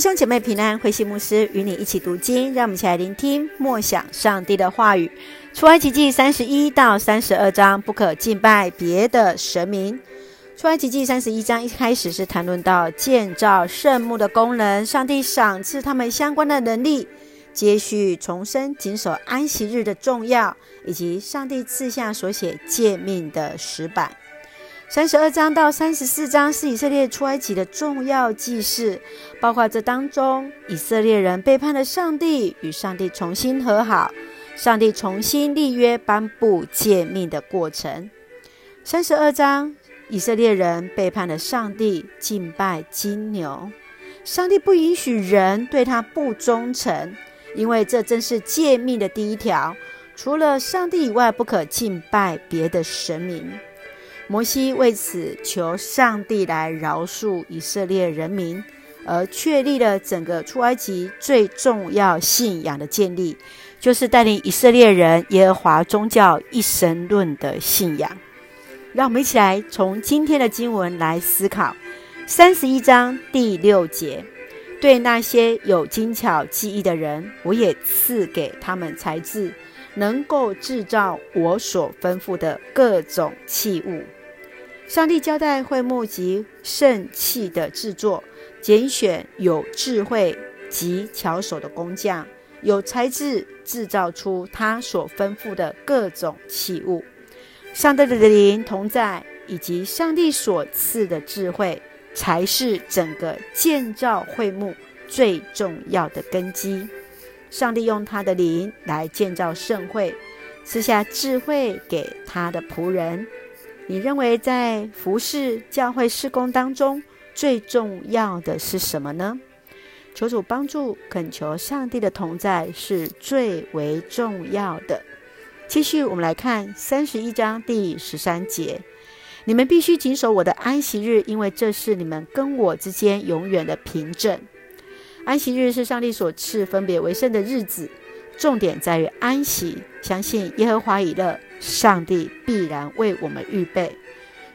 弟兄姐妹平安，慧馨牧师与你一起读经，让我们一起来聆听默想上帝的话语。出埃及记三十一到三十二章，不可敬拜别的神明。出埃及记三十一章一开始是谈论到建造圣墓的工人，上帝赏赐他们相关的能力。接续重生谨守安息日的重要，以及上帝赐下所写诫命的石板。三十二章到三十四章是以色列出埃及的重要记事，包括这当中以色列人背叛了上帝，与上帝重新和好，上帝重新立约颁布诫命的过程。三十二章以色列人背叛了上帝，敬拜金牛，上帝不允许人对他不忠诚，因为这正是诫命的第一条，除了上帝以外，不可敬拜别的神明。摩西为此求上帝来饶恕以色列人民，而确立了整个出埃及最重要信仰的建立，就是带领以色列人耶和华宗教一神论的信仰。让我们一起来从今天的经文来思考三十一章第六节：对那些有精巧技艺的人，我也赐给他们才智，能够制造我所吩咐的各种器物。上帝交代会幕及圣器的制作，拣选有智慧及巧手的工匠，有才智制造出他所吩咐的各种器物。上帝的灵同在，以及上帝所赐的智慧，才是整个建造会幕最重要的根基。上帝用他的灵来建造圣会，赐下智慧给他的仆人。你认为在服侍教会事工当中最重要的是什么呢？求主帮助，恳求上帝的同在是最为重要的。继续，我们来看三十一章第十三节：你们必须谨守我的安息日，因为这是你们跟我之间永远的凭证。安息日是上帝所赐分别为圣的日子。重点在于安息，相信耶和华以乐，上帝必然为我们预备。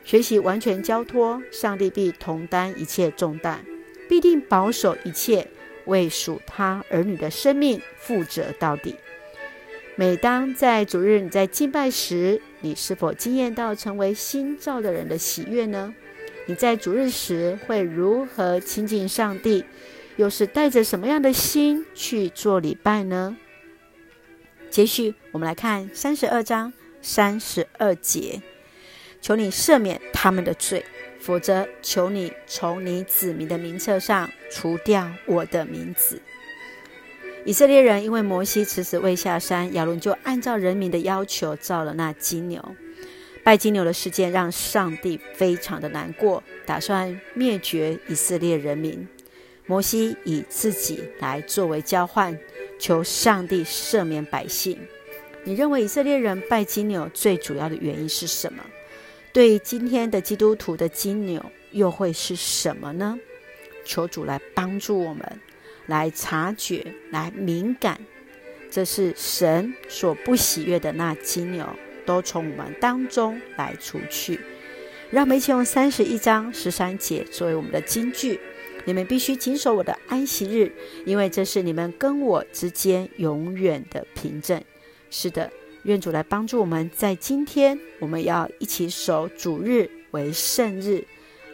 学习完全交托，上帝必同担一切重担，必定保守一切，为属他儿女的生命负责到底。每当在主日你在敬拜时，你是否惊艳到成为新造的人的喜悦呢？你在主日时会如何亲近上帝？又是带着什么样的心去做礼拜呢？接续，我们来看三十二章三十二节：求你赦免他们的罪，否则求你从你子民的名册上除掉我的名字。以色列人因为摩西迟迟未下山，亚伦就按照人民的要求造了那金牛。拜金牛的事件让上帝非常的难过，打算灭绝以色列人民。摩西以自己来作为交换。求上帝赦免百姓。你认为以色列人拜金牛最主要的原因是什么？对今天的基督徒的金牛又会是什么呢？求主来帮助我们，来察觉，来敏感，这是神所不喜悦的那金牛，都从我们当中来除去。让我们一起用三十一章十三节作为我们的金句。你们必须谨守我的安息日，因为这是你们跟我之间永远的凭证。是的，愿主来帮助我们，在今天我们要一起守主日为圣日，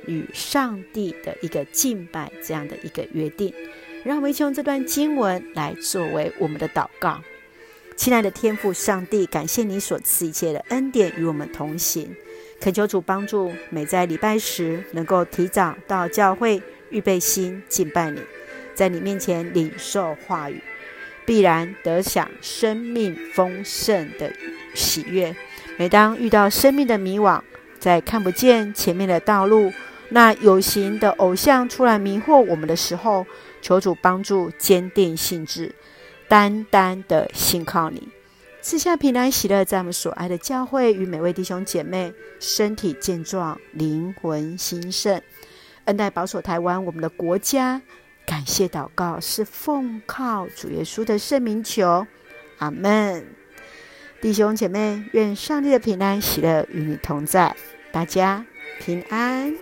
与上帝的一个敬拜这样的一个约定。让我们一起用这段经文来作为我们的祷告。亲爱的天父上帝，感谢你所赐一切的恩典与我们同行，恳求主帮助，每在礼拜时能够提早到教会。预备心敬拜你，在你面前领受话语，必然得享生命丰盛的喜悦。每当遇到生命的迷惘，在看不见前面的道路，那有形的偶像出来迷惑我们的时候，求主帮助，坚定信志，单单的信靠你，赐下平安喜乐，在我们所爱的教会与每位弟兄姐妹身体健壮，灵魂兴盛。恩待保守台湾，我们的国家，感谢祷告是奉靠主耶稣的圣名求，阿门。弟兄姐妹，愿上帝的平安喜乐与你同在，大家平安。